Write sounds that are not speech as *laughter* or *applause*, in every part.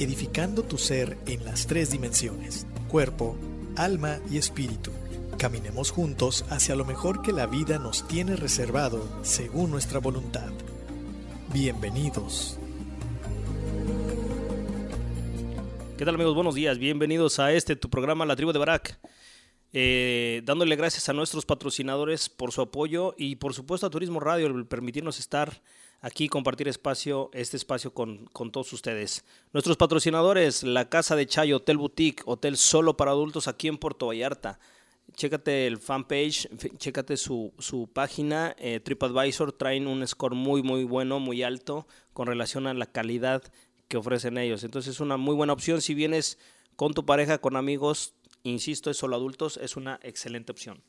edificando tu ser en las tres dimensiones, cuerpo, alma y espíritu Caminemos juntos hacia lo mejor que la vida nos tiene reservado según nuestra voluntad. Bienvenidos. ¿Qué tal amigos? Buenos días. Bienvenidos a este tu programa La Tribu de Barak. Eh, dándole gracias a nuestros patrocinadores por su apoyo y por supuesto a Turismo Radio el permitirnos estar aquí compartir espacio, este espacio con, con, todos ustedes. Nuestros patrocinadores, la Casa de Chayo, Hotel Boutique, Hotel Solo para Adultos aquí en Puerto Vallarta chécate el fanpage, chécate su, su página, eh, TripAdvisor, traen un score muy, muy bueno, muy alto con relación a la calidad que ofrecen ellos. Entonces es una muy buena opción si vienes con tu pareja, con amigos, insisto, es solo adultos, es una excelente opción.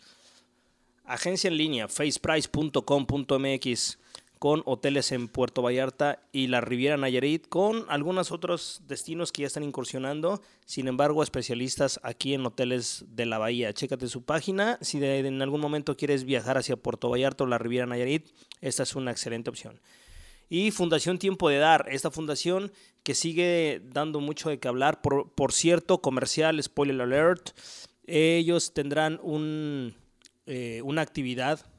Agencia en línea, faceprice.com.mx con hoteles en Puerto Vallarta y la Riviera Nayarit, con algunos otros destinos que ya están incursionando, sin embargo, especialistas aquí en hoteles de la Bahía. Chécate su página, si en algún momento quieres viajar hacia Puerto Vallarta o la Riviera Nayarit, esta es una excelente opción. Y Fundación Tiempo de Dar, esta fundación que sigue dando mucho de qué hablar, por, cierto, comercial, spoiler alert, ellos tendrán un, eh, una actividad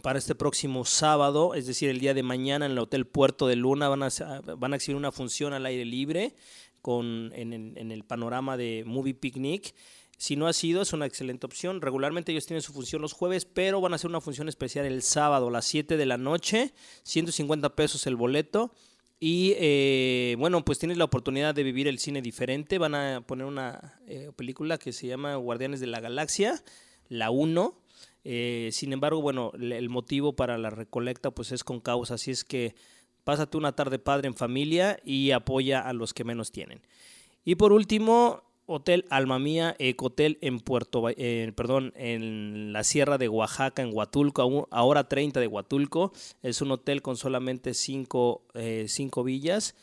para este próximo sábado, es decir, el día de mañana en el Hotel Puerto de Luna van a, van a exhibir una función al aire libre con, en, el panorama de Movie Picnic. Si no ha sido, es una excelente opción. Regularmente ellos tienen su función los jueves, pero van a hacer una función especial el sábado a las 7 de la noche, 150 pesos el boleto. Y eh, bueno, pues tienes la oportunidad de vivir el cine diferente. Van a poner una eh, película que se llama Guardianes de la Galaxia, la 1 eh, sin embargo, bueno, el motivo para la recolecta pues es con causa, así es que pásate una tarde padre en familia y apoya a los que menos tienen. Y por último, Hotel Alma Mía Ecotel en Puerto, eh, perdón, en la Sierra de Oaxaca, en Huatulco, ahora 30 de Huatulco. Es un hotel con solamente 5 eh, villas,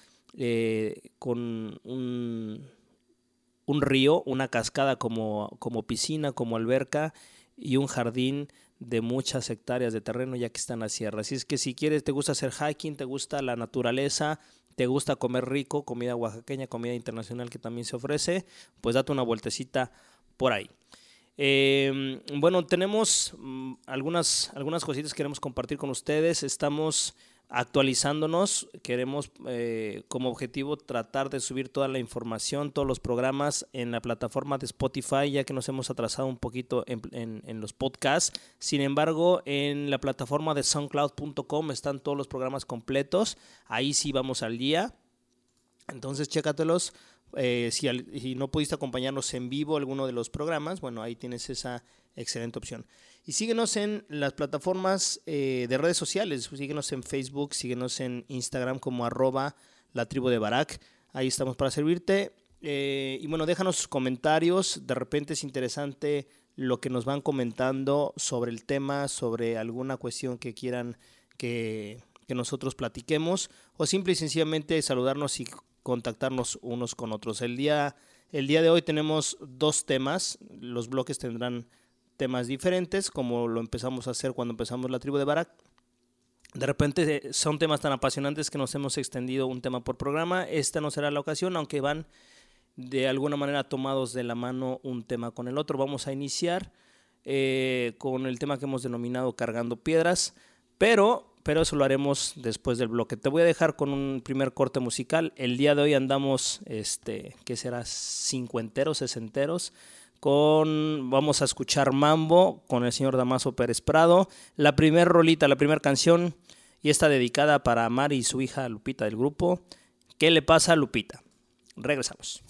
con un, un, río, una cascada como, como piscina, como alberca y un jardín de muchas hectáreas de terreno ya que está en la sierra. Así es que si quieres, te gusta hacer hiking, te gusta la naturaleza, te gusta comer rico, comida oaxaqueña, comida internacional que también se ofrece, pues date una vueltecita por ahí. Em, bueno, tenemos mm, algunas, algunas cositas que queremos compartir con ustedes. Estamos actualizándonos. Queremos eh, como objetivo tratar de subir toda la información, todos los programas en la plataforma de Spotify, ya que nos hemos atrasado un poquito en, los podcasts. Sin embargo, en la plataforma de soundcloud.com están todos los programas completos. Ahí sí vamos al día. Entonces, chécatelos. Eh, si, si no pudiste acompañarnos en vivo alguno de los programas, bueno, ahí tienes esa excelente opción. Y síguenos en las plataformas eh, de redes sociales. Síguenos en Facebook, síguenos en Instagram como arroba la tribu de Barak. Ahí estamos para servirte. Eh, y bueno, déjanos comentarios. De repente es interesante lo que nos van comentando sobre el tema, sobre alguna cuestión que quieran que, que nosotros platiquemos. O simple y sencillamente saludarnos y contactarnos unos con otros. El día El día de hoy tenemos dos temas. Los bloques tendrán temas diferentes, como lo empezamos a hacer cuando empezamos la tribu de Barak. De repente eh, son temas tan apasionantes que nos hemos extendido un tema por programa. Esta no será la ocasión, aunque van de alguna manera tomados de la mano un tema con el otro. Vamos a iniciar eh, con el tema que hemos denominado Cargando Piedras, pero, pero eso lo haremos después del bloque. Te voy a dejar con un primer corte musical. El día de hoy andamos, este, ¿qué será? Cincuenteros, sesenteros. Con, vamos a escuchar Mambo con el señor Damaso Pérez Prado. La primera rolita, la primera canción, y está dedicada para Mari y su hija Lupita del grupo. ¿Qué le pasa a Lupita? Regresamos.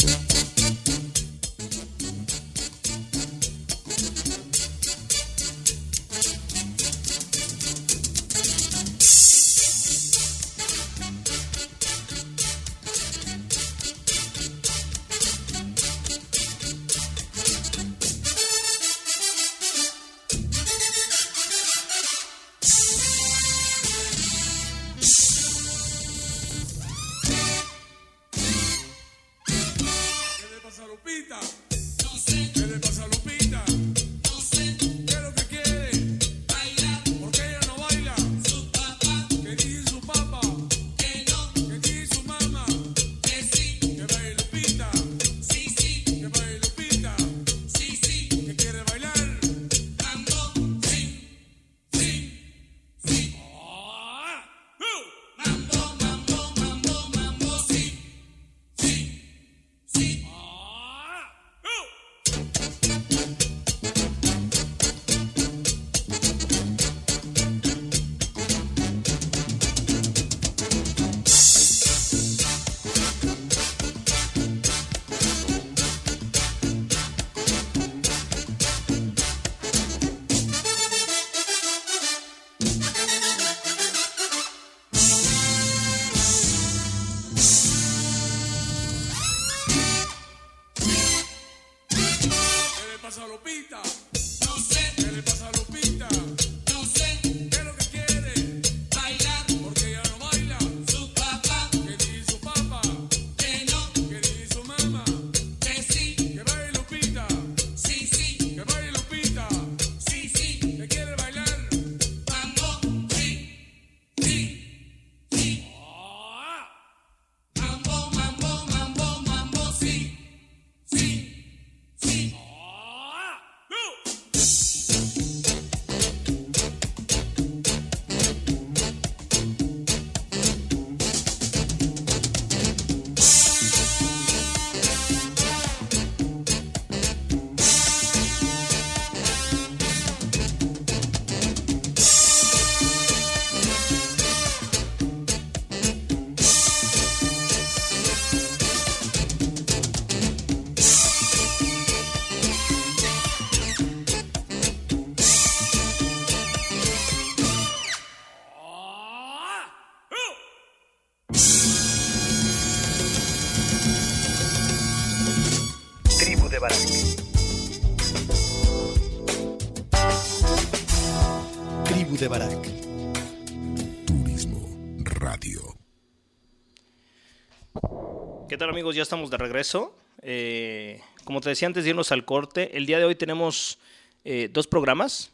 Tal amigos? Ya estamos de regreso. Eh, como te decía antes de irnos al corte, el día de hoy tenemos eh, dos programas.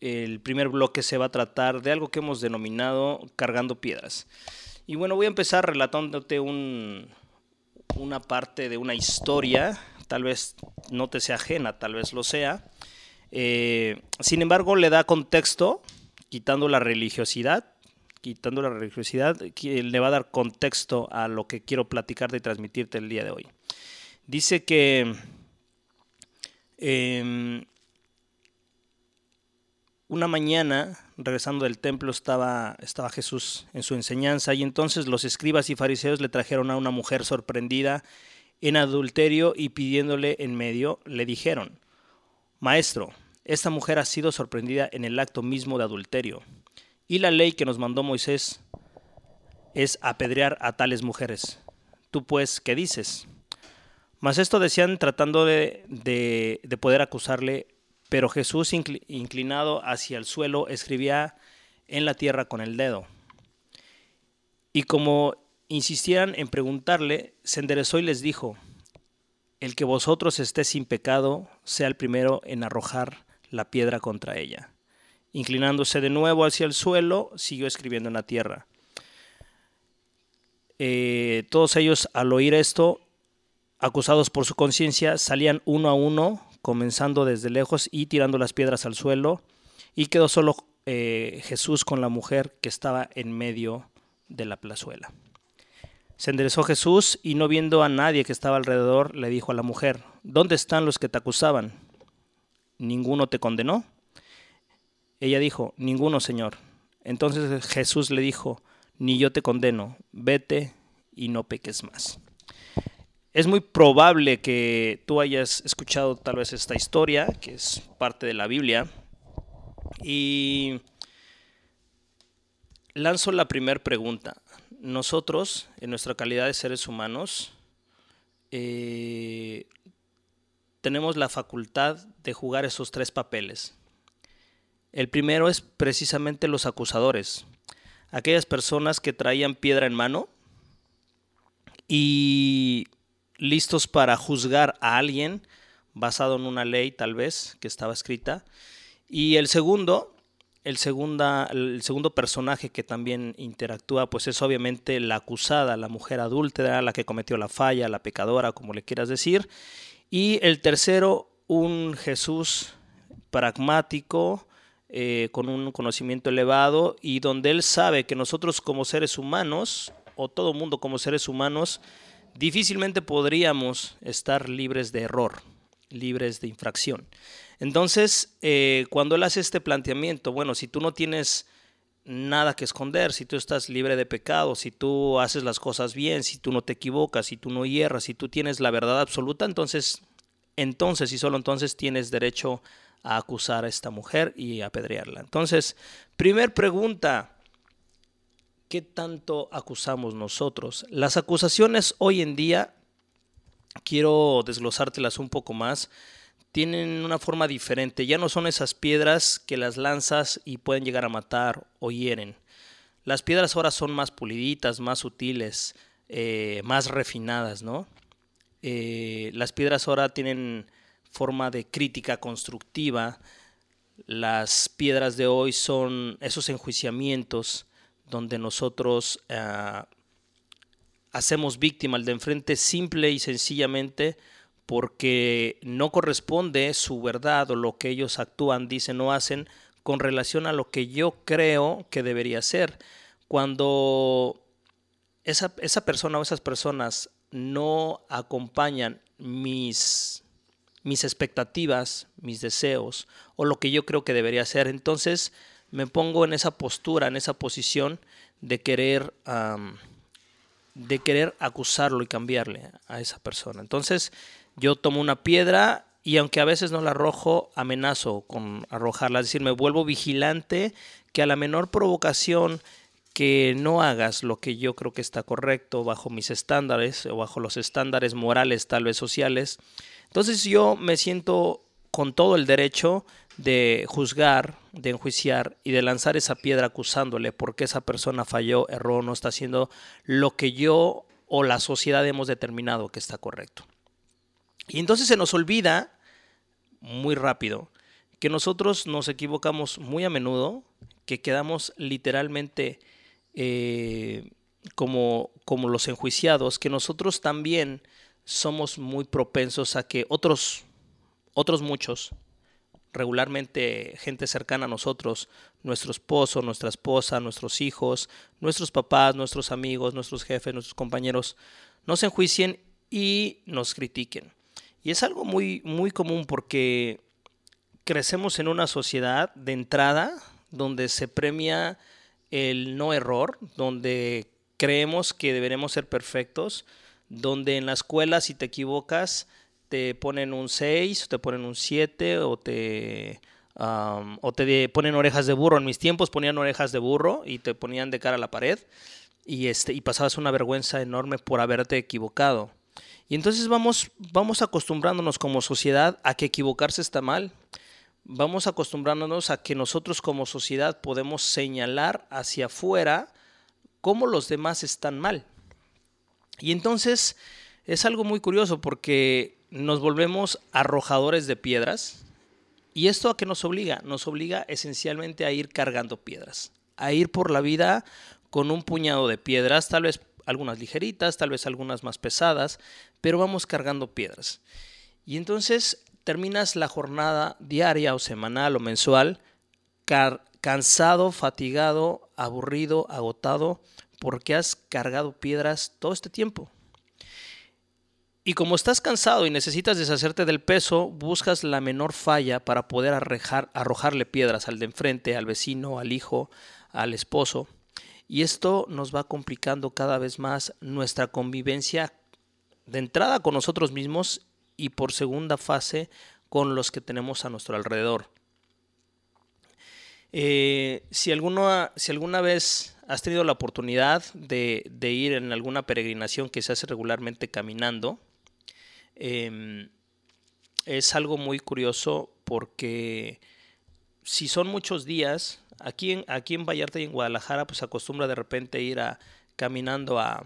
El primer bloque se va a tratar de algo que hemos denominado cargando piedras. Y bueno, voy a empezar relatándote un, una parte de una historia, tal vez no te sea ajena, tal vez lo sea. Eh, sin embargo, le da contexto, quitando la religiosidad, quitando la religiosidad, le va a dar contexto a lo que quiero platicarte y transmitirte el día de hoy. Dice que em, una mañana, regresando del templo, estaba Jesús en su enseñanza y entonces los escribas y fariseos le trajeron a una mujer sorprendida en adulterio y pidiéndole en medio, le dijeron, Maestro, esta mujer ha sido sorprendida en el acto mismo de adulterio. Y la ley que nos mandó Moisés es apedrear a tales mujeres. Tú pues, ¿qué dices? Mas esto decían tratando de, de, poder acusarle, pero Jesús, inclinado hacia el suelo, escribía en la tierra con el dedo. Y como insistieran en preguntarle, se enderezó y les dijo, el que vosotros estés sin pecado sea el primero en arrojar la piedra contra ella. Inclinándose de nuevo hacia el suelo, siguió escribiendo en la tierra. Eh, todos ellos, al oír esto, acusados por su conciencia, salían uno a uno, comenzando desde lejos y tirando las piedras al suelo, y quedó solo eh, Jesús con la mujer que estaba en medio de la plazuela. Se enderezó Jesús y no viendo a nadie que estaba alrededor, le dijo a la mujer, ¿dónde están los que te acusaban? ¿Ninguno te condenó? Ella dijo, ninguno, Señor. Entonces Jesús le dijo, ni yo te condeno, vete y no peques más. Es muy probable que tú hayas escuchado tal vez esta historia, que es parte de la Biblia, y lanzo la primera pregunta. Nosotros, en nuestra calidad de seres humanos, eh, tenemos la facultad de jugar esos tres papeles. El primero es precisamente los acusadores, aquellas personas que traían piedra en mano y listos para juzgar a alguien basado en una ley tal vez que estaba escrita. Y el segundo, el, segunda, el segundo personaje que también interactúa, pues es obviamente la acusada, la mujer adúltera, la que cometió la falla, la pecadora, como le quieras decir. Y el tercero, un Jesús pragmático, eh, con un conocimiento elevado y donde él sabe que nosotros como seres humanos, o todo mundo como seres humanos, difícilmente podríamos estar libres de error, libres de infracción. Entonces, eh, cuando él hace este planteamiento, bueno, si tú no tienes nada que esconder, si tú estás libre de pecado, si tú haces las cosas bien, si tú no te equivocas, si tú no hierras, si tú tienes la verdad absoluta, entonces, entonces y solo entonces tienes derecho a acusar a esta mujer y apedrearla. Entonces, primer pregunta, ¿qué tanto acusamos nosotros? Las acusaciones hoy en día, quiero desglosártelas un poco más, tienen una forma diferente. Ya no son esas piedras que las lanzas y pueden llegar a matar o hieren. Las piedras ahora son más puliditas, más sutiles, eh, más refinadas, ¿no? Eh, las piedras ahora tienen forma de crítica constructiva. Las piedras de hoy son esos enjuiciamientos donde nosotros eh, hacemos víctima al de enfrente simple y sencillamente porque no corresponde su verdad o lo que ellos actúan, dicen o hacen con relación a lo que yo creo que debería ser. Cuando esa, esa persona o esas personas no acompañan mis mis expectativas, mis deseos o lo que yo creo que debería ser. Entonces me pongo en esa postura, en esa posición de querer, de querer acusarlo y cambiarle a esa persona. Entonces yo tomo una piedra y aunque a veces no la arrojo, amenazo con arrojarla, es decir, me vuelvo vigilante que a la menor provocación que no hagas lo que yo creo que está correcto bajo mis estándares o bajo los estándares morales tal vez sociales, entonces yo me siento con todo el derecho de juzgar, de enjuiciar y de lanzar esa piedra acusándole porque esa persona falló, erró, no está haciendo lo que yo o la sociedad hemos determinado que está correcto. Y entonces se nos olvida muy rápido que nosotros nos equivocamos muy a menudo, que quedamos literalmente eh, como, como los enjuiciados, que nosotros también somos muy propensos a que otros, otros muchos, regularmente gente cercana a nosotros, nuestro esposo, nuestra esposa, nuestros hijos, nuestros papás, nuestros amigos, nuestros jefes, nuestros compañeros, nos enjuicien y nos critiquen. Y es algo muy, muy común porque crecemos en una sociedad de entrada donde se premia el no error, donde creemos que deberemos ser perfectos, donde en la escuela si te equivocas te ponen un 6, te ponen un 7 o te, o te ponen orejas de burro. En mis tiempos ponían orejas de burro y te ponían de cara a la pared y, este, y pasabas una vergüenza enorme por haberte equivocado. Y entonces vamos, vamos acostumbrándonos como sociedad a que equivocarse está mal. Vamos acostumbrándonos a que nosotros como sociedad podemos señalar hacia afuera cómo los demás están mal. Y entonces es algo muy curioso porque nos volvemos arrojadores de piedras. ¿Y esto a qué nos obliga? Nos obliga esencialmente a ir cargando piedras, a ir por la vida con un puñado de piedras, tal vez algunas ligeritas, tal vez algunas más pesadas, pero vamos cargando piedras. Y entonces terminas la jornada diaria o semanal o mensual cansado, fatigado, aburrido, agotado, porque has cargado piedras todo este tiempo. Y como estás cansado y necesitas deshacerte del peso, buscas la menor falla para poder arrojarle piedras al de enfrente, al vecino, al hijo, al esposo. Y esto nos va complicando cada vez más nuestra convivencia de entrada con nosotros mismos y por segunda fase con los que tenemos a nuestro alrededor. Eh, si, alguna, si alguna vez has tenido la oportunidad de, ir en alguna peregrinación que se hace regularmente caminando, Em, es algo muy curioso porque si son muchos días, aquí en, aquí en Vallarta y en Guadalajara, pues acostumbra de repente ir a, caminando a,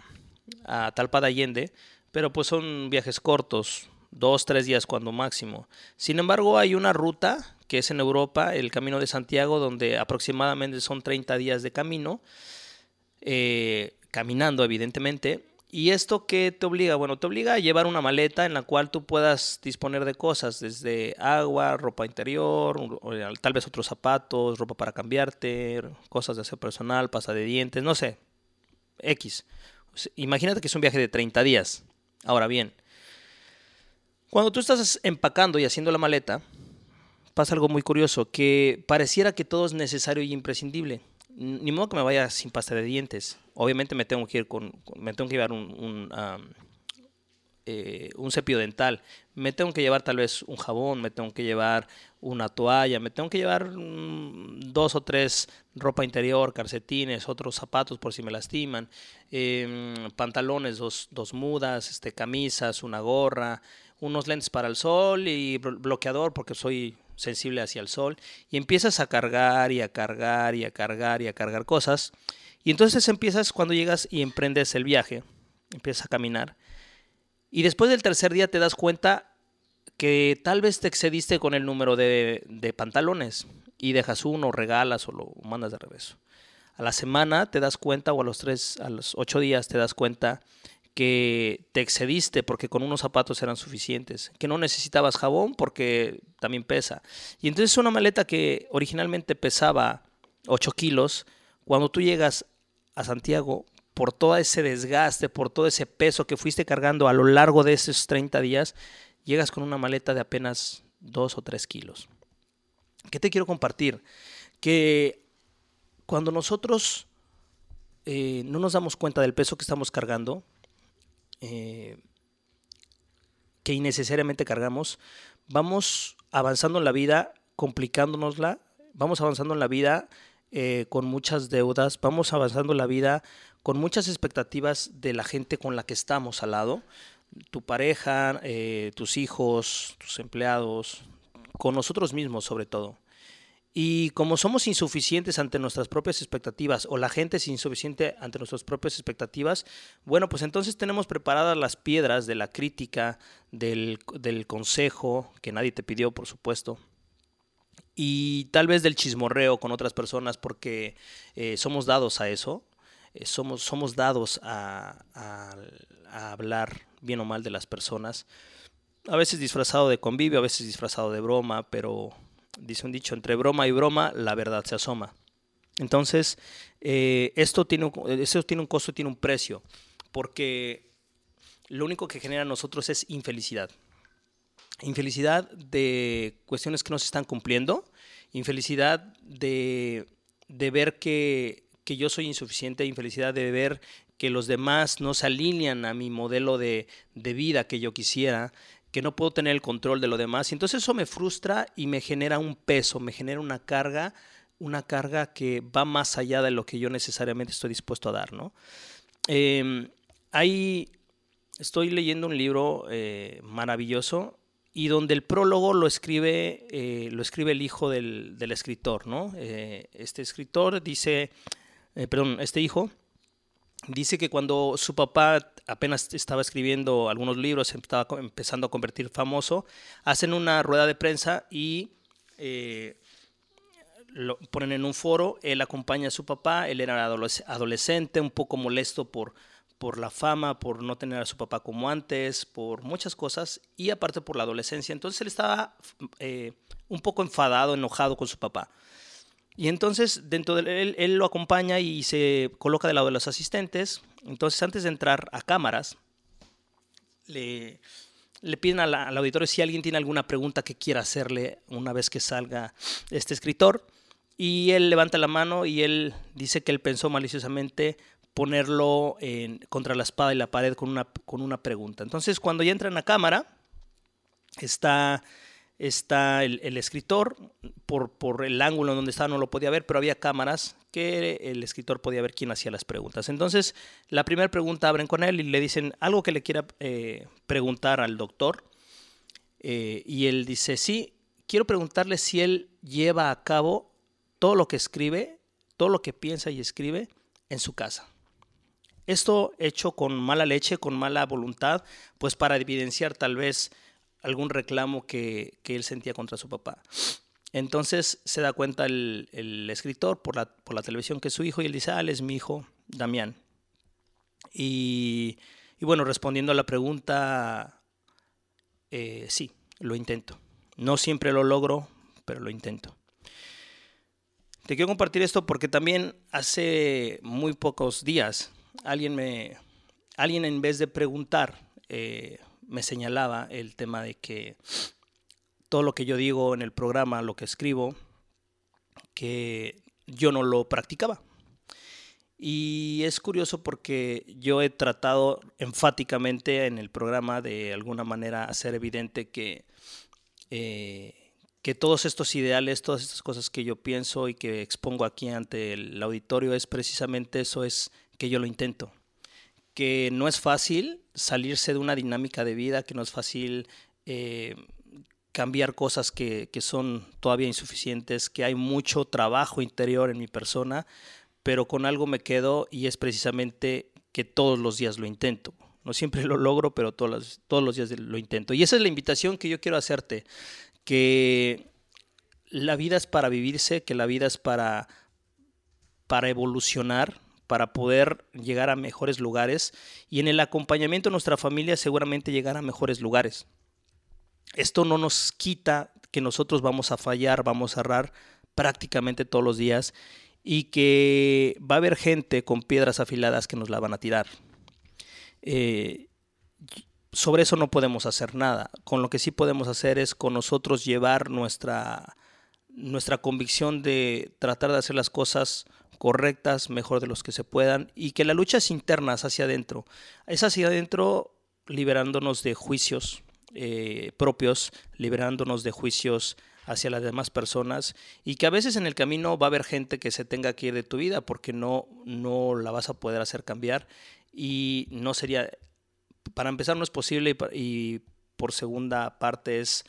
a Talpa de Allende, pero pues son viajes cortos, dos, tres días cuando máximo. Sin embargo, hay una ruta que es en Europa, el Camino de Santiago, donde aproximadamente son 30 días de camino, eh, caminando evidentemente, ¿Y esto qué te obliga? Bueno, te obliga a llevar una maleta en la cual tú puedas disponer de cosas, desde agua, ropa interior, tal vez otros zapatos, ropa para cambiarte, cosas de aseo personal, pasta de dientes, no sé, X. Imagínate que es un viaje de 30 días. Ahora bien, cuando tú estás empacando y haciendo la maleta, pasa algo muy curioso, que pareciera que todo es necesario y imprescindible ni modo que me vaya sin pasta de dientes. Obviamente me tengo que ir con, me tengo que llevar un, eh, un, cepillo dental, me tengo que llevar tal vez un jabón, me tengo que llevar una toalla, me tengo que llevar mm, dos o tres ropa interior, calcetines, otros zapatos por si me lastiman, em, pantalones, dos, dos mudas, este, camisas, una gorra, unos lentes para el sol y bloqueador porque soy sensible hacia el sol, y empiezas a cargar y a cargar y a cargar y a cargar cosas, y entonces empiezas cuando llegas y emprendes el viaje, empiezas a caminar, y después del tercer día te das cuenta que tal vez te excediste con el número de, pantalones y dejas uno, regalas o lo mandas de revés. A la semana te das cuenta, o a los tres, a los ocho días te das cuenta que te excediste porque con unos zapatos eran suficientes, que no necesitabas jabón porque también pesa. Y entonces una maleta que originalmente pesaba 8 kilos, cuando tú llegas a Santiago, por todo ese desgaste, por todo ese peso que fuiste cargando a lo largo de esos 30 días, llegas con una maleta de apenas 2 o 3 kilos. ¿Qué te quiero compartir? Que cuando nosotros eh, no nos damos cuenta del peso que estamos cargando, eh, que innecesariamente cargamos, vamos avanzando en la vida, complicándonosla, vamos avanzando en la vida eh, con muchas deudas, vamos avanzando en la vida con muchas expectativas de la gente con la que estamos al lado, tu pareja, eh, tus hijos, tus empleados, con nosotros mismos sobre todo. Y como somos insuficientes ante nuestras propias expectativas, o la gente es insuficiente ante nuestras propias expectativas, bueno, pues entonces tenemos preparadas las piedras de la crítica, del, consejo, que nadie te pidió, por supuesto, y tal vez del chismorreo con otras personas, porque eh, somos dados a eso, eh, somos, somos dados a hablar bien o mal de las personas, a veces disfrazado de convivio, a veces disfrazado de broma, pero dice un dicho, entre broma y broma, la verdad se asoma. Entonces, eh, esto, tiene tiene un costo, tiene un precio, porque lo único que genera nosotros es infelicidad. Infelicidad de cuestiones que no se están cumpliendo, infelicidad de, de ver que, que, yo soy insuficiente, infelicidad de ver que los demás no se alinean a mi modelo de, de vida que yo quisiera, que no puedo tener el control de lo demás. Y entonces eso me frustra y me genera un peso, me genera una carga, una carga que va más allá de lo que yo necesariamente estoy dispuesto a dar, ¿no? Ahí estoy leyendo un libro eh, maravilloso y donde el prólogo lo escribe, eh, lo escribe el hijo del, escritor, ¿no? Eh, este escritor dice, perdón, este hijo Dice que cuando su papá apenas estaba escribiendo algunos libros, estaba empezando a convertir famoso, hacen una rueda de prensa y eh, lo ponen en un foro, él acompaña a su papá, él era adolescente, un poco molesto por, por la fama, por no tener a su papá como antes, por muchas cosas y aparte por la adolescencia. Entonces él estaba eh, un poco enfadado, enojado con su papá. Y entonces dentro de él, él lo acompaña y se coloca del lado de los asistentes. Entonces antes de entrar a cámaras, le, le piden al, auditorio si alguien tiene alguna pregunta que quiera hacerle una vez que salga este escritor. Y él levanta la mano y él dice que él pensó maliciosamente ponerlo en, contra la espada y la pared con una, con una pregunta. Entonces cuando ya entran a cámara, está está el, escritor, por, por, el ángulo en donde estaba no lo podía ver, pero había cámaras que el escritor podía ver quién hacía las preguntas. Entonces, la primera pregunta abren con él y le dicen algo que le quiera eh, preguntar al doctor. Eh, y él dice, sí, quiero preguntarle si él lleva a cabo todo lo que escribe, todo lo que piensa y escribe en su casa. Esto hecho con mala leche, con mala voluntad, pues para evidenciar tal vez algún reclamo que, él sentía contra su papá. Entonces se da cuenta el, escritor por la, por la, televisión que es su hijo y él dice, ah, es mi hijo, Damián. Y, bueno, respondiendo a la pregunta, eh, sí, lo intento. No siempre lo logro, pero lo intento. Te quiero compartir esto porque también hace muy pocos días alguien me, alguien en vez de preguntar, eh, me señalaba el tema de que todo lo que yo digo en el programa, lo que escribo, que yo no lo practicaba. Y es curioso porque yo he tratado enfáticamente en el programa de alguna manera hacer evidente que, eh, que todos estos ideales, todas estas cosas que yo pienso y que expongo aquí ante el auditorio es precisamente eso, es que yo lo intento que no es fácil salirse de una dinámica de vida, que no es fácil eh, cambiar cosas que, son todavía insuficientes, que hay mucho trabajo interior en mi persona, pero con algo me quedo y es precisamente que todos los días lo intento. No siempre *laughs* lo logro, pero todos los, todos los días lo intento. Y esa es la invitación que yo quiero hacerte, que la vida es para vivirse, que la vida es para, para evolucionar, para poder llegar a mejores lugares y en el acompañamiento de nuestra familia seguramente llegar a mejores lugares. Esto no nos quita que nosotros vamos a fallar, vamos a errar prácticamente todos los días y que va a haber gente con piedras afiladas que nos la van a tirar. Eh, sobre eso no podemos hacer nada. Con lo que sí podemos hacer es con nosotros llevar nuestra, nuestra convicción de tratar de hacer las cosas correctas, mejor de los que se puedan, y que la lucha es interna, hacia adentro. Es hacia adentro liberándonos de juicios eh, propios, liberándonos de juicios hacia las demás personas y que a veces en el camino va a haber gente que se tenga que ir de tu vida porque no, no la vas a poder hacer cambiar y no sería, para empezar no es posible y por segunda parte es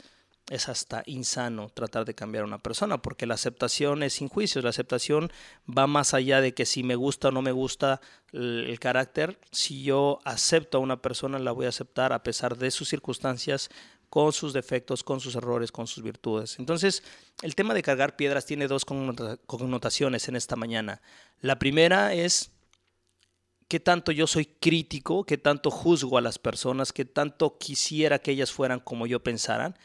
es hasta insano tratar de cambiar a una persona, porque la aceptación es sin juicios, la aceptación va más allá de que si me gusta o no me gusta el, carácter, si yo acepto a una persona, la voy a aceptar a pesar de sus circunstancias, con sus defectos, con sus errores, con sus virtudes. Entonces, el tema de cargar piedras tiene dos connotaciones en esta mañana. La primera es qué tanto yo soy crítico, qué tanto juzgo a las personas, qué tanto quisiera que ellas fueran como yo pensaran.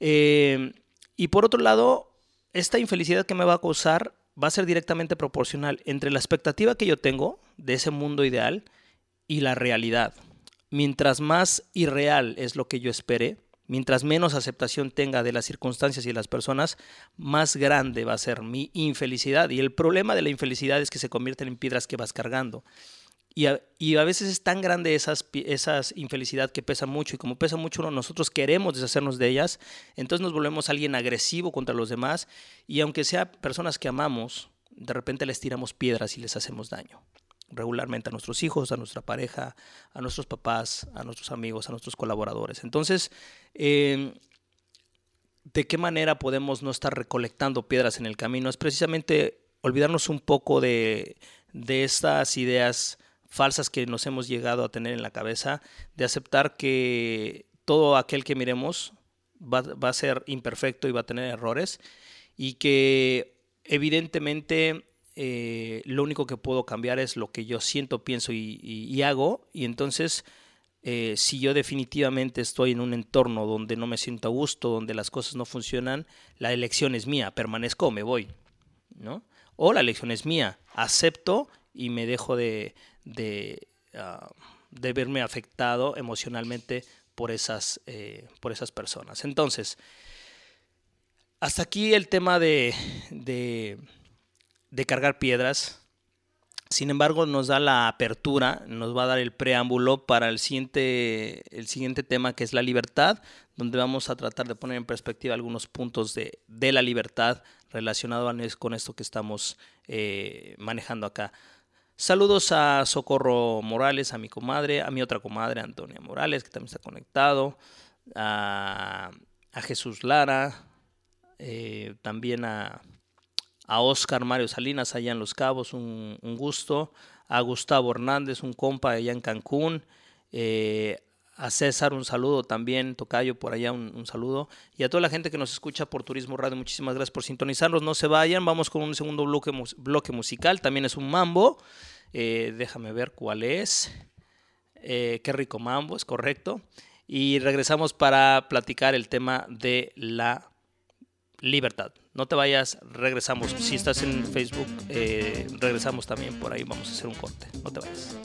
Eh, y por otro lado, esta infelicidad que me va a causar va a ser directamente proporcional entre la expectativa que yo tengo de ese mundo ideal y la realidad. Mientras más irreal es lo que yo espere, mientras menos aceptación tenga de las circunstancias y las personas, más grande va a ser mi infelicidad. Y el problema de la infelicidad es que se convierten en piedras que vas cargando. Y a, veces es tan grande esas, esas infelicidad que pesa mucho y como pesa mucho nosotros queremos deshacernos de ellas, entonces nos volvemos alguien agresivo contra los demás y aunque sea personas que amamos, de repente les tiramos piedras y les hacemos daño regularmente a nuestros hijos, a nuestra pareja, a nuestros papás, a nuestros amigos, a nuestros colaboradores. Entonces, em, ¿de qué manera podemos no estar recolectando piedras en el camino? Es precisamente olvidarnos un poco de, de estas ideas falsas que nos hemos llegado a tener en la cabeza, de aceptar que todo aquel que miremos va, a ser imperfecto y va a tener errores y que evidentemente eh, lo único que puedo cambiar es lo que yo siento, pienso y, hago y entonces eh, si yo definitivamente estoy en un entorno donde no me siento a gusto, donde las cosas no funcionan, la elección es mía, permanezco o me voy, ¿no? O la elección es mía, acepto y me dejo de, de, ah, de verme afectado emocionalmente por esas, eh, por esas personas. Entonces, hasta aquí el tema de, de, de, cargar piedras. Sin embargo, nos da la apertura, nos va a dar el preámbulo para el siguiente, el siguiente tema que es la libertad, donde vamos a tratar de poner en perspectiva algunos puntos de, de la libertad relacionados con esto que estamos eh, manejando acá. Saludos a Socorro Morales, a mi comadre, a mi otra comadre, Antonia Morales, que también está conectado, a, Jesús Lara, eh, también a, a, Oscar Mario Salinas allá en Los Cabos, un, gusto, a Gustavo Hernández, un compa allá en Cancún, eh, a César un saludo también, Tocayo por allá un, saludo, y a toda la gente que nos escucha por Turismo Radio, muchísimas gracias por sintonizarnos, no se vayan, vamos con un segundo bloque, musical, también es un mambo, eh, déjame ver cuál es. Eh, qué rico mambo, es correcto. Y regresamos para platicar el tema de la libertad. No te vayas, regresamos. Si estás en Facebook, eh, regresamos también por ahí. Vamos a hacer un corte. No te vayas.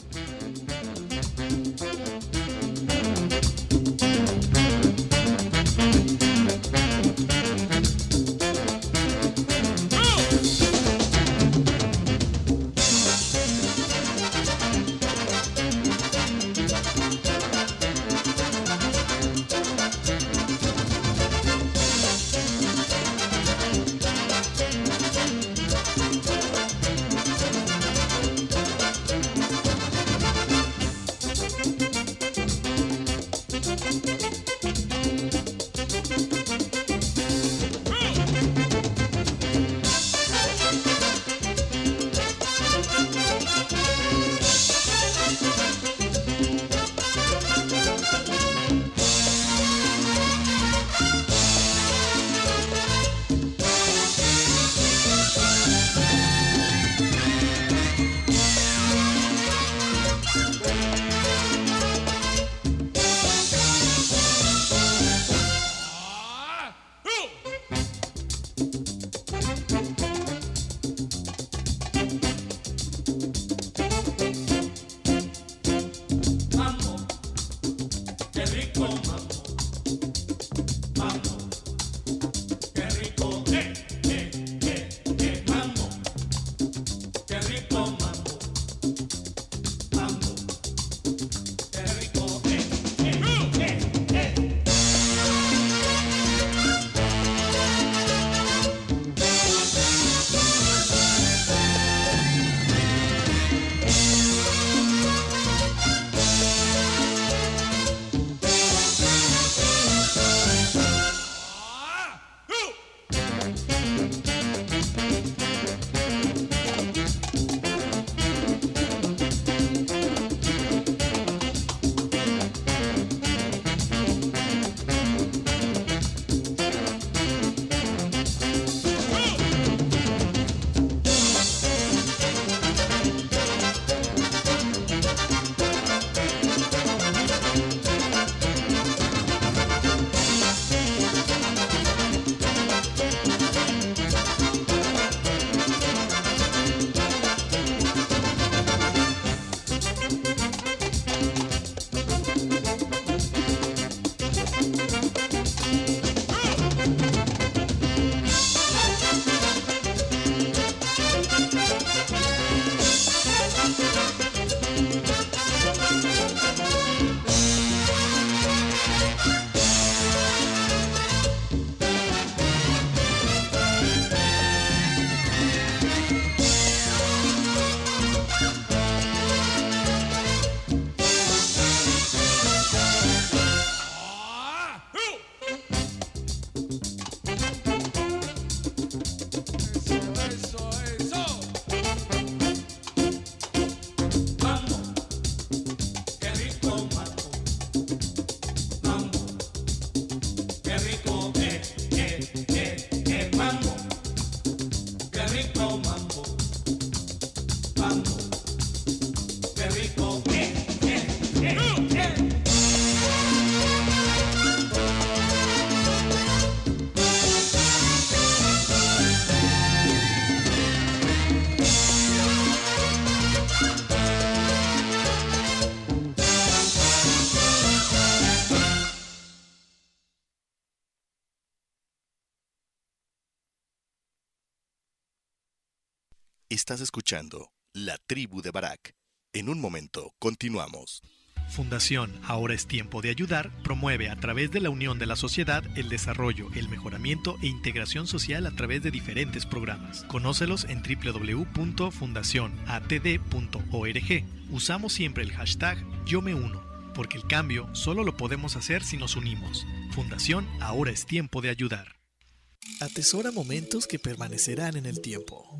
Estás escuchando La Tribu de Barak. En un momento, continuamos. Fundación Ahora es Tiempo de Ayudar promueve a través de la unión de la sociedad el desarrollo, el mejoramiento e integración social a través de diferentes programas. Conócelos en www.fundacionatd.org. Usamos siempre el hashtag Yo me uno, porque el cambio solo lo podemos hacer si nos unimos. Fundación Ahora es Tiempo de Ayudar. Atesora momentos que permanecerán en el tiempo.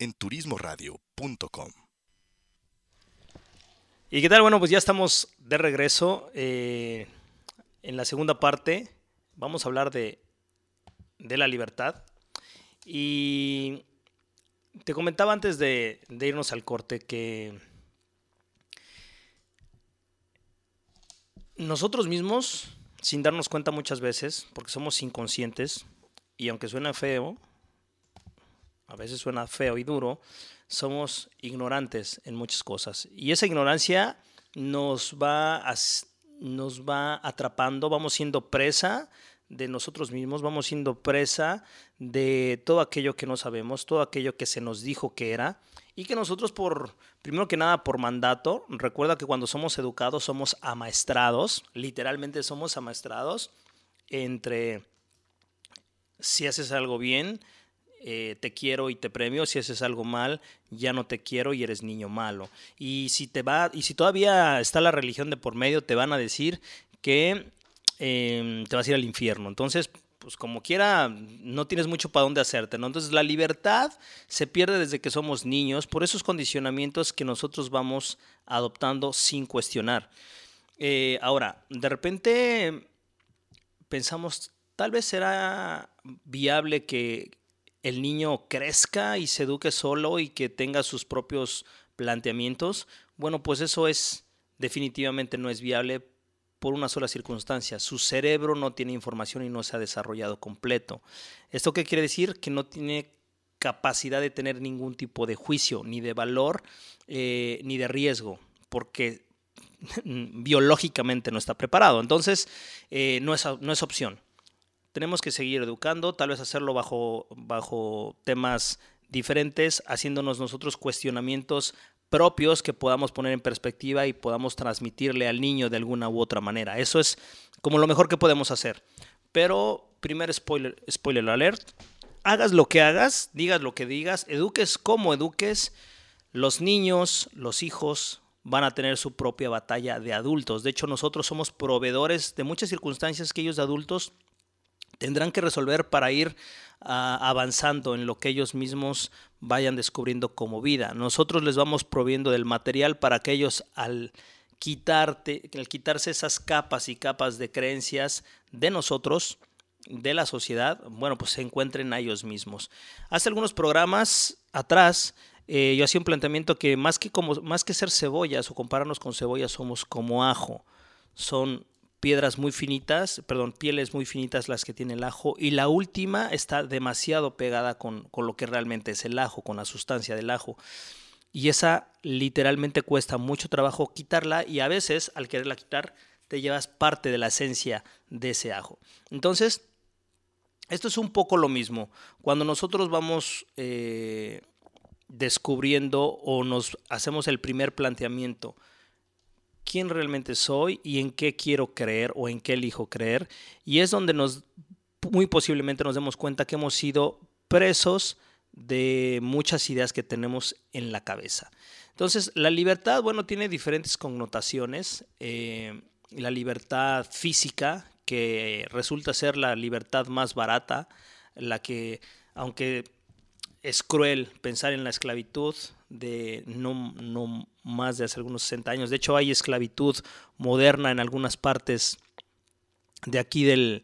en turismoradio.com. ¿Y qué tal? Bueno, pues ya estamos de regreso. eh, en la segunda parte vamos a hablar de, de la libertad. Y te comentaba antes de, de irnos al corte que nosotros mismos, sin darnos cuenta muchas veces, porque somos inconscientes, y aunque suena feo, a veces suena feo y duro, somos ignorantes en muchas cosas. Y esa ignorancia nos va, as- nos va atrapando, vamos siendo presa de nosotros mismos, vamos siendo presa de todo aquello que no sabemos, todo aquello que se nos dijo que era y que nosotros por, primero que nada por mandato, recuerda que cuando somos educados somos amaestrados, literalmente somos amaestrados entre si haces algo bien, eh, te quiero y te premio, si haces algo mal, ya no te quiero y eres niño malo. Y si te va, y si todavía está la religión de por medio, te van a decir que eh, te vas a ir al infierno. Entonces, pues como quiera, no tienes mucho para dónde hacerte, ¿no? Entonces la libertad se pierde desde que somos niños por esos condicionamientos que nosotros vamos adoptando sin cuestionar. Eh, ahora, de repente pensamos, tal vez será viable que el niño crezca y se eduque solo y que tenga sus propios planteamientos. Bueno, pues eso es definitivamente no es viable por una sola circunstancia. Su cerebro no tiene información y no se ha desarrollado completo. ¿Esto qué quiere decir? Que no tiene capacidad de tener ningún tipo de juicio, ni de valor, eh, ni de riesgo, porque *laughs* biológicamente no está preparado. Entonces, eh, no, es, no es opción. Tenemos que seguir educando, tal vez hacerlo bajo, bajo temas diferentes, haciéndonos nosotros cuestionamientos propios que podamos poner en perspectiva y podamos transmitirle al niño de alguna u otra manera. Eso es como lo mejor que podemos hacer. Pero, primer spoiler, spoiler alert, hagas lo que hagas, digas lo que digas, eduques como eduques, los niños, los hijos van a tener su propia batalla de adultos. De hecho, nosotros somos proveedores de muchas circunstancias que ellos de adultos tendrán que resolver para ir uh, avanzando en lo que ellos mismos vayan descubriendo como vida. Nosotros les vamos proviendo del material para que ellos al quitarte, al quitarse esas capas y capas de creencias de nosotros, de la sociedad, bueno, pues se encuentren a ellos mismos. Hace algunos programas atrás eh, yo hacía un planteamiento que más que, como, más que ser cebollas o compararnos con cebollas somos como ajo. Son piedras muy finitas, perdón, pieles muy finitas las que tiene el ajo y la última está demasiado pegada con, con, lo que realmente es el ajo, con la sustancia del ajo. Y esa literalmente cuesta mucho trabajo quitarla y a veces al quererla quitar te llevas parte de la esencia de ese ajo. Entonces, esto es un poco lo mismo. Cuando nosotros vamos eh, descubriendo o nos hacemos el primer planteamiento, quién realmente soy y en qué quiero creer o en qué elijo creer. Y es donde nos muy posiblemente nos demos cuenta que hemos sido presos de muchas ideas que tenemos en la cabeza. Entonces, la libertad, bueno, tiene diferentes connotaciones. Eh, la libertad física, que resulta ser la libertad más barata, la que, aunque es cruel pensar en la esclavitud de no, no más de hace algunos 60 años. De hecho, hay esclavitud moderna en algunas partes de aquí del,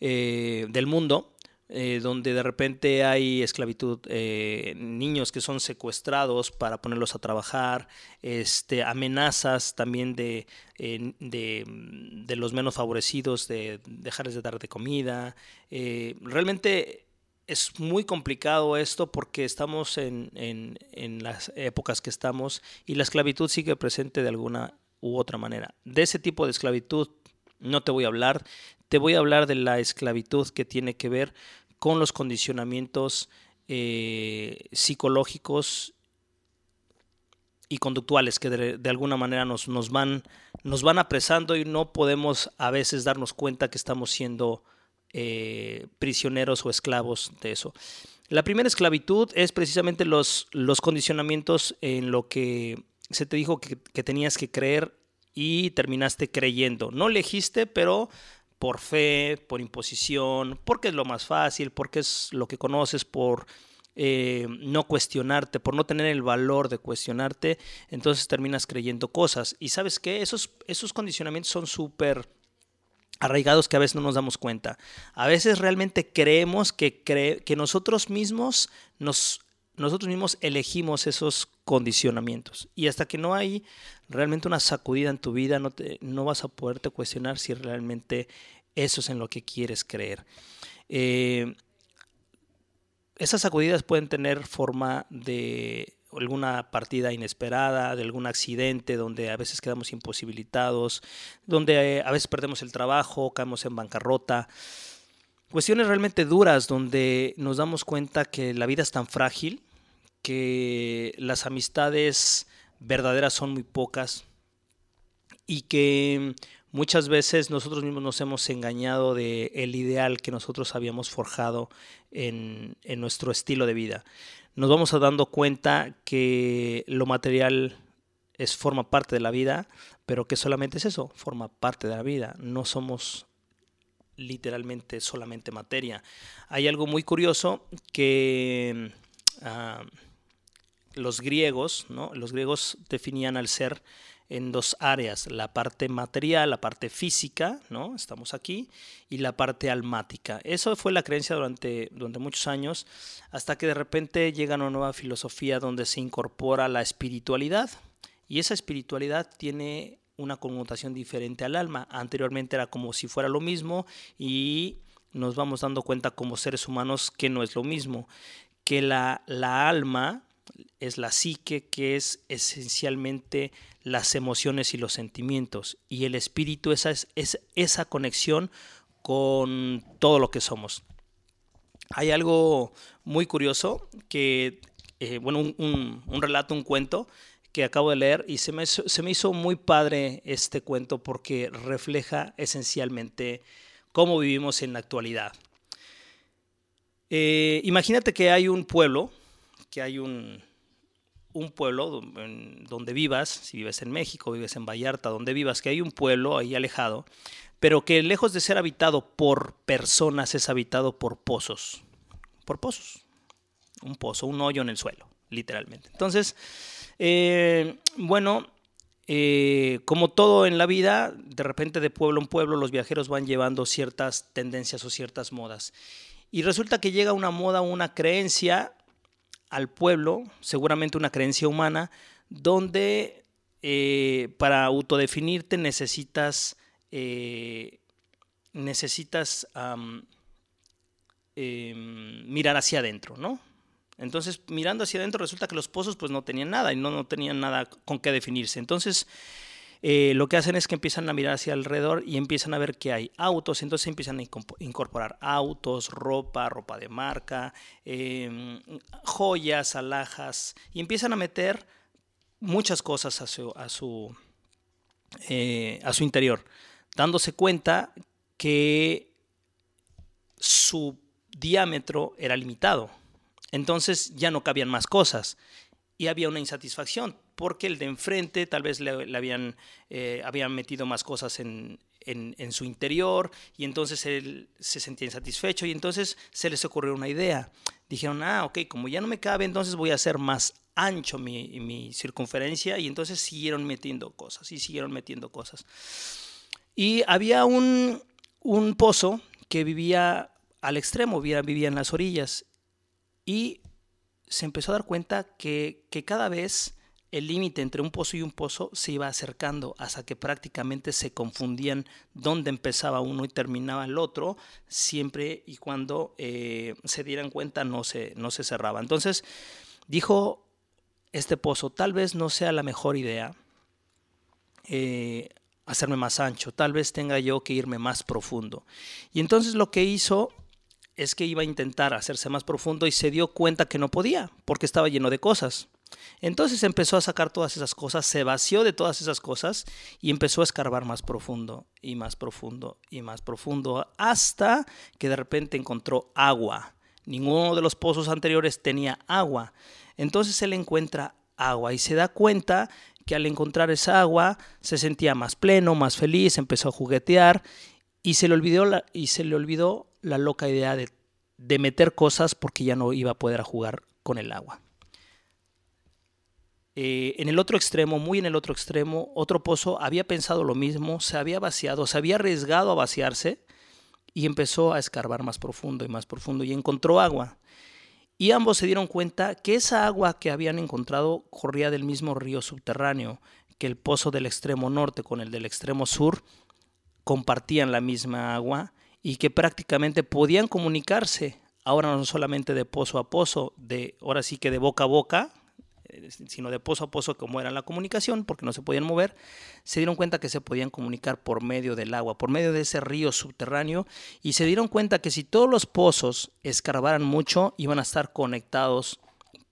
eh, del mundo, eh, donde de repente hay esclavitud, eh, niños que son secuestrados para ponerlos a trabajar, este, amenazas también de, de, de, los menos favorecidos, de dejarles de dar de comida. realmente es muy complicado esto porque estamos en, en, las épocas que estamos y la esclavitud sigue presente de alguna u otra manera. De ese tipo de esclavitud no te voy a hablar, te voy a hablar de la esclavitud que tiene que ver con los condicionamientos eh, psicológicos y conductuales que de, alguna manera nos, nos, van, nos van apresando y no podemos a veces darnos cuenta que estamos siendo eh, prisioneros o esclavos de eso. La primera esclavitud es precisamente los, los condicionamientos en lo que se te dijo que, tenías que creer y terminaste creyendo. No elegiste, pero por fe, por imposición, porque es lo más fácil, porque es lo que conoces, por eh, no cuestionarte, por no tener el valor de cuestionarte, entonces terminas creyendo cosas. Y sabes qué, esos, esos condicionamientos son súper arraigados que a veces no nos damos cuenta. A veces realmente creemos que, que nosotros mismos nos nosotros mismos elegimos esos condicionamientos. Y hasta que no hay realmente una sacudida en tu vida, no, te, no vas a poderte cuestionar si realmente eso es en lo que quieres creer. Eh, esas sacudidas pueden tener forma de alguna partida inesperada, de algún accidente donde a veces quedamos imposibilitados, donde eh, a veces perdemos el trabajo, caemos en bancarrota. Cuestiones realmente duras donde nos damos cuenta que la vida es tan frágil, que las amistades verdaderas son muy pocas y que muchas veces nosotros mismos nos hemos engañado de el ideal que nosotros habíamos forjado en, en nuestro estilo de vida nos vamos a dando cuenta que lo material es, forma parte de la vida, pero que solamente es eso, forma parte de la vida. No somos literalmente solamente materia. Hay algo muy curioso que ah, los griegos, ¿no? los griegos definían al ser en dos áreas, la parte material, la parte física, ¿no? Estamos aquí, y la parte almática. Eso fue la creencia durante, durante muchos años, hasta que de repente llega una nueva filosofía donde se incorpora la espiritualidad, y esa espiritualidad tiene una connotación diferente al alma. Anteriormente era como si fuera lo mismo y nos vamos dando cuenta como seres humanos que no es lo mismo, que la, la alma es la psique, que es esencialmente las emociones y los sentimientos. Y el espíritu esa es, esa conexión con todo lo que somos. Hay algo muy curioso que, eh, bueno, un, relato, un cuento que acabo de leer y se me, se me hizo muy padre este cuento porque refleja esencialmente cómo vivimos en la actualidad. Eh, imagínate que hay un pueblo, que hay un, pueblo donde vivas, si vives en México, vives en Vallarta, donde vivas, que hay un pueblo ahí alejado, pero que lejos de ser habitado por personas es habitado por pozos, por pozos, un pozo, un hoyo en el suelo, literalmente. Entonces, eh, bueno, eh, como todo en la vida, de repente de pueblo en pueblo los viajeros van llevando ciertas tendencias o ciertas modas. Y resulta que llega una moda, una creencia al pueblo, seguramente una creencia humana, donde eh, para autodefinirte necesitas, eh, necesitas em, mirar hacia adentro, ¿no? Entonces, mirando hacia adentro, resulta que los pozos pues no tenían nada y no, no tenían nada con qué definirse. Entonces, eh, lo que hacen es que empiezan a mirar hacia alrededor y empiezan a ver que hay autos, entonces empiezan a incorporar autos, ropa, ropa de marca, em, joyas, alhajas, y empiezan a meter muchas cosas a su, eh, a su interior, dándose cuenta que su diámetro era limitado. Entonces ya no cabían más cosas y había una insatisfacción porque el de enfrente tal vez le, habían, eh, habían metido más cosas en, en, su interior y entonces él se sentía insatisfecho y entonces se les ocurrió una idea. Dijeron, ah, ok, como ya no me cabe, entonces voy a hacer más ancho mi, mi circunferencia y entonces siguieron metiendo cosas y siguieron metiendo cosas. Y había un, un pozo que vivía al extremo, vivía, vivía en las orillas y se empezó a dar cuenta que, que cada vez el límite entre un pozo y un pozo se iba acercando hasta que prácticamente se confundían dónde empezaba uno y terminaba el otro, siempre y cuando eh, se dieran cuenta no se, no se cerraba. Entonces dijo este pozo, tal vez no sea la mejor idea eh, hacerme más ancho, tal vez tenga yo que irme más profundo. Y entonces lo que hizo es que iba a intentar hacerse más profundo y se dio cuenta que no podía, porque estaba lleno de cosas. Entonces empezó a sacar todas esas cosas, se vació de todas esas cosas y empezó a escarbar más profundo y más profundo y más profundo hasta que de repente encontró agua. Ninguno de los pozos anteriores tenía agua. Entonces él encuentra agua y se da cuenta que al encontrar esa agua se sentía más pleno, más feliz, empezó a juguetear y se le olvidó la, y se le olvidó la loca idea de, de meter cosas porque ya no iba a poder jugar con el agua. Eh, en el otro extremo, muy en el otro extremo, otro pozo había pensado lo mismo, se había vaciado, se había arriesgado a vaciarse y empezó a escarbar más profundo y más profundo y encontró agua. Y ambos se dieron cuenta que esa agua que habían encontrado corría del mismo río subterráneo, que el pozo del extremo norte con el del extremo sur compartían la misma agua y que prácticamente podían comunicarse, ahora no solamente de pozo a pozo, de ahora sí que de boca a boca, sino de pozo a pozo como era la comunicación, porque no se podían mover, se dieron cuenta que se podían comunicar por medio del agua, por medio de ese río subterráneo, y se dieron cuenta que si todos los pozos escarbaran mucho, iban a estar conectados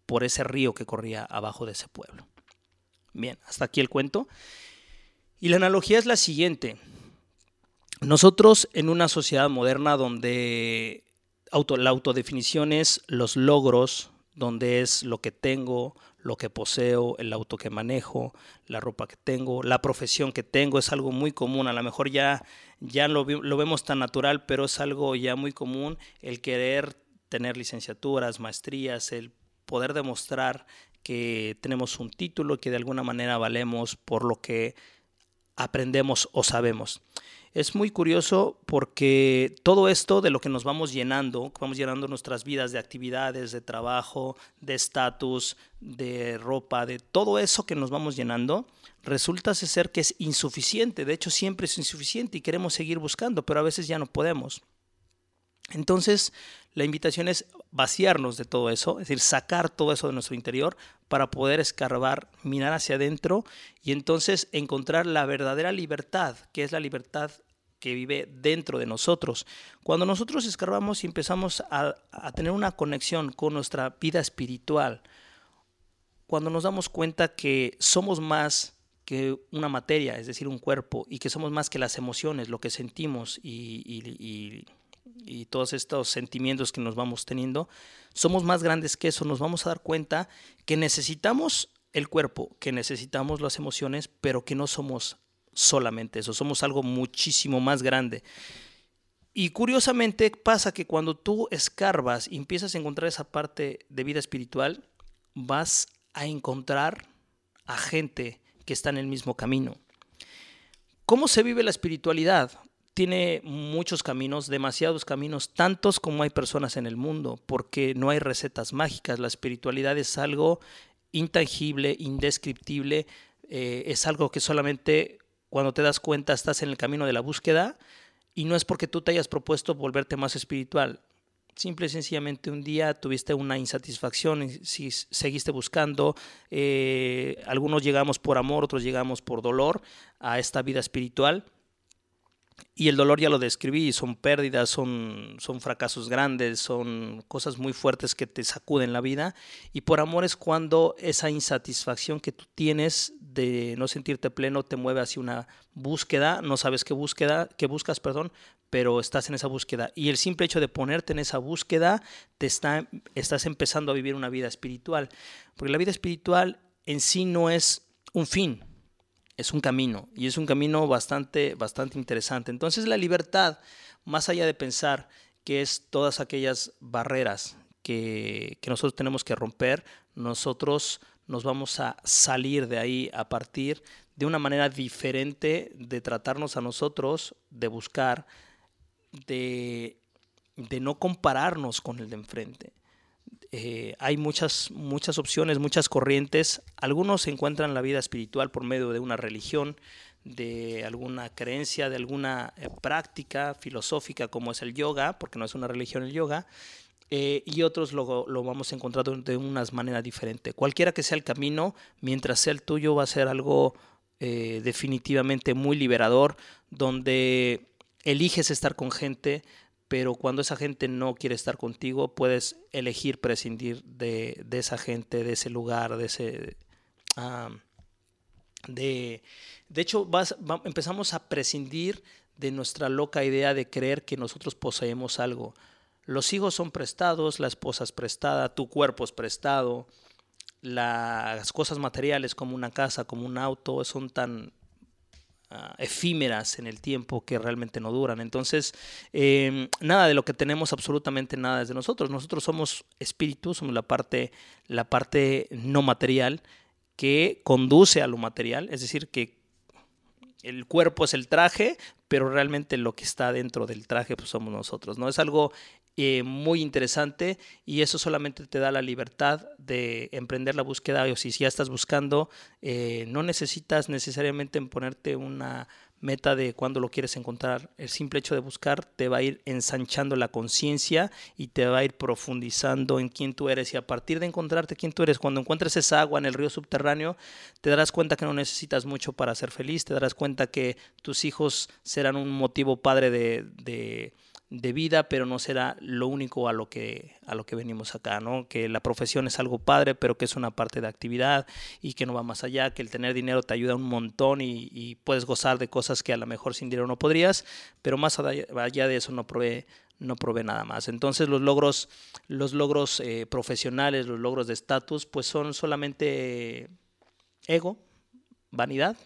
por ese río que corría abajo de ese pueblo. Bien, hasta aquí el cuento. Y la analogía es la siguiente. Nosotros en una sociedad moderna donde auto, la autodefinición es los logros, donde es lo que tengo, lo que poseo, el auto que manejo, la ropa que tengo, la profesión que tengo, es algo muy común. A lo mejor ya, ya lo, lo vemos tan natural, pero es algo ya muy común el querer tener licenciaturas, maestrías, el poder demostrar que tenemos un título, que de alguna manera valemos por lo que aprendemos o sabemos. Es muy curioso porque todo esto de lo que nos vamos llenando, vamos llenando nuestras vidas de actividades, de trabajo, de estatus, de ropa, de todo eso que nos vamos llenando, resulta ser que es insuficiente. De hecho, siempre es insuficiente y queremos seguir buscando, pero a veces ya no podemos. Entonces, la invitación es vaciarnos de todo eso, es decir, sacar todo eso de nuestro interior para poder escarbar, mirar hacia adentro y entonces encontrar la verdadera libertad, que es la libertad que vive dentro de nosotros. Cuando nosotros escarbamos y empezamos a, tener una conexión con nuestra vida espiritual, cuando nos damos cuenta que somos más que una materia, es decir, un cuerpo, y que somos más que las emociones, lo que sentimos y, y, todos estos sentimientos que nos vamos teniendo, somos más grandes que eso, nos vamos a dar cuenta que necesitamos el cuerpo, que necesitamos las emociones, pero que no somos solamente eso, somos algo muchísimo más grande. Y curiosamente pasa que cuando tú escarbas y empiezas a encontrar esa parte de vida espiritual, vas a encontrar a gente que está en el mismo camino. ¿Cómo se vive la espiritualidad? Tiene muchos caminos, demasiados caminos, tantos como hay personas en el mundo, porque no hay recetas mágicas. La espiritualidad es algo intangible, indescriptible, eh, es algo que solamente cuando te das cuenta estás en el camino de la búsqueda y no es porque tú te hayas propuesto volverte más espiritual. Simple y sencillamente un día tuviste una insatisfacción y si seguiste buscando. Eh, algunos llegamos por amor, otros llegamos por dolor a esta vida espiritual. Y el dolor ya lo describí, son pérdidas, son, son fracasos grandes, son cosas muy fuertes que te sacuden la vida. Y por amor es cuando esa insatisfacción que tú tienes de no sentirte pleno te mueve hacia una búsqueda, no sabes qué búsqueda, qué buscas, perdón, pero estás en esa búsqueda. Y el simple hecho de ponerte en esa búsqueda, te está, estás empezando a vivir una vida espiritual. Porque la vida espiritual en sí no es un fin, es un camino. Y es un camino bastante, bastante interesante. Entonces la libertad, más allá de pensar que es todas aquellas barreras que, que nosotros tenemos que romper, nosotros nos vamos a salir de ahí a partir de una manera diferente de tratarnos a nosotros, de buscar, de, de no compararnos con el de enfrente. Eh, hay muchas, muchas opciones, muchas corrientes. Algunos encuentran la vida espiritual por medio de una religión, de alguna creencia, de alguna eh, práctica filosófica como es el yoga, porque no es una religión el yoga, eh, y otros lo, lo, vamos a encontrar de unas maneras diferentes. Cualquiera que sea el camino, mientras sea el tuyo, va a ser algo definitivamente muy liberador, donde eliges estar con gente pero cuando esa gente no quiere estar contigo, puedes elegir prescindir de, esa gente, de ese lugar, de ese... de, de hecho, empezamos a prescindir de nuestra loca idea de creer que nosotros poseemos algo. Los hijos son prestados, la esposa es prestada, tu cuerpo es prestado, las cosas materiales como una casa, como un auto, son tan Ah, efímeras en el tiempo que realmente no duran. Entonces, em, nada de lo que tenemos, absolutamente nada es de nosotros. Nosotros somos espíritus, somos la parte, la parte no material que conduce a lo material, es decir, que el cuerpo es el traje, pero realmente lo que está dentro del traje pues somos nosotros, ¿no? Es algo eh, muy interesante y eso solamente te da la libertad de emprender la búsqueda o si ya estás buscando, eh, no necesitas necesariamente ponerte una meta de cuándo lo quieres encontrar. El simple hecho de buscar te va a ir ensanchando la conciencia y te va a ir profundizando en quién tú eres. Y a partir de encontrarte quién tú eres, cuando encuentres esa agua en el río subterráneo, te darás cuenta que no necesitas mucho para ser feliz, te darás cuenta que tus hijos serán un motivo padre de de vida, pero no será lo único a lo que a lo que venimos acá, ¿no? Que la profesión es algo padre, pero que es una parte de actividad y que no va más allá, que el tener dinero te ayuda un montón y, puedes gozar de cosas que a lo mejor sin dinero no podrías, pero más allá de eso no provee no provee nada más. Entonces los logros, los logros eh, profesionales, los logros de estatus, pues son solamente ego, vanidad,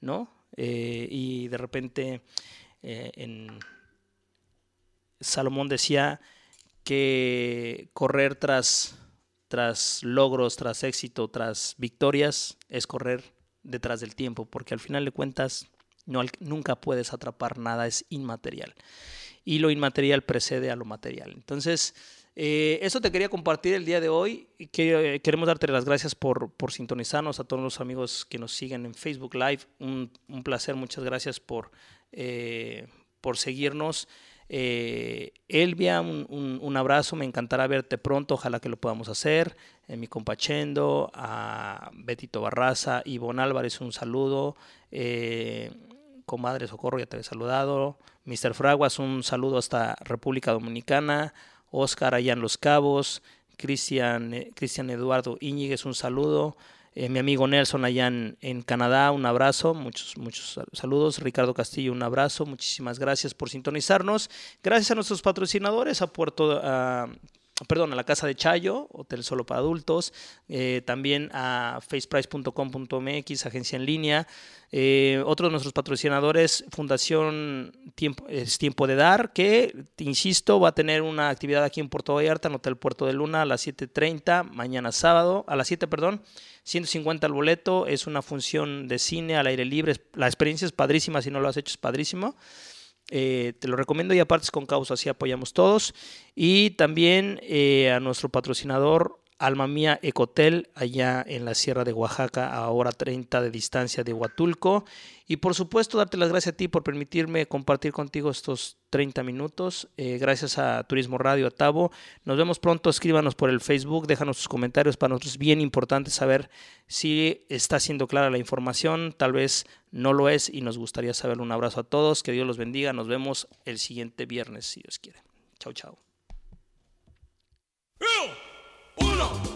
¿no? Eh, y de repente eh, en Salomón decía que correr tras, tras logros, tras éxito, tras victorias, es correr detrás del tiempo, porque al final de cuentas no, nunca puedes atrapar nada, es inmaterial. Y lo inmaterial precede a lo material. Entonces, eh, eso te quería compartir el día de hoy. Que, queremos darte las gracias por, por, sintonizarnos, a todos los amigos que nos siguen en Facebook Live. Un, placer, muchas gracias por, eh, por seguirnos. Eh, Elvia, un, abrazo, me encantará verte pronto, ojalá que lo podamos hacer. Eh, mi compachendo, a Betito Barraza, Ivonne Álvarez, un saludo. Eh, comadre Socorro, ya te he saludado. Mr. Fraguas, un saludo hasta República Dominicana. Oscar allá en Los Cabos. Cristian Eduardo Íñiguez, un saludo. Eh, mi amigo Nelson allá en, Canadá, un abrazo, muchos, muchos saludos. Ricardo Castillo, un abrazo, muchísimas gracias por sintonizarnos. Gracias a nuestros patrocinadores, a Puerto, perdón, a la Casa de Chayo, hotel solo para adultos, eh, también a faceprice.com.mx, agencia en línea. Eh, otro de nuestros patrocinadores, Fundación Tiempo, es Tiempo de Dar, que, insisto, va a tener una actividad aquí en Puerto Vallarta, en Hotel Puerto de Luna, a las 7.30, mañana sábado, a las 7, perdón. 150 al boleto, es una función de cine al aire libre, la experiencia es padrísima, si no lo has hecho es padrísimo. Eh, te lo recomiendo y aparte es con causa, así apoyamos todos. Y también eh, a nuestro patrocinador Alma Mía Ecotel, allá en la Sierra de Oaxaca, a hora 30 de distancia de Huatulco. Y por supuesto, darte las gracias a ti por permitirme compartir contigo estos 30 minutos. Eh, gracias a Turismo Radio, a. Nos vemos pronto. Escríbanos por el Facebook, déjanos sus comentarios. Para nosotros es bien importante saber si está siendo clara la información. Tal vez no lo es y nos gustaría saber. Un abrazo a todos. Que Dios los bendiga. Nos vemos el siguiente viernes, si Dios quiere. Chau, chau. Uno,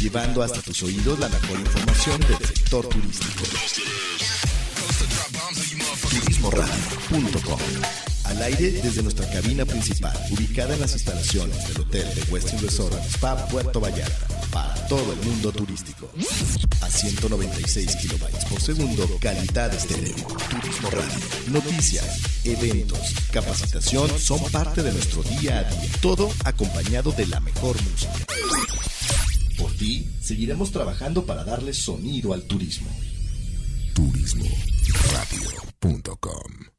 Llevando hasta tus oídos la mejor información del sector turístico. Turismoradio.com Al aire desde nuestra cabina principal, ubicada en las instalaciones del Hotel de Westin Resort Spa Puerto Vallarta, para todo el mundo turístico. A 196 kilobytes por segundo, calidad estéreo. Turismo Radio. Noticias, eventos, capacitación son parte de nuestro día a día. Todo acompañado de la mejor música. Por ti, seguiremos trabajando para darle sonido al turismo. Turismoradio.com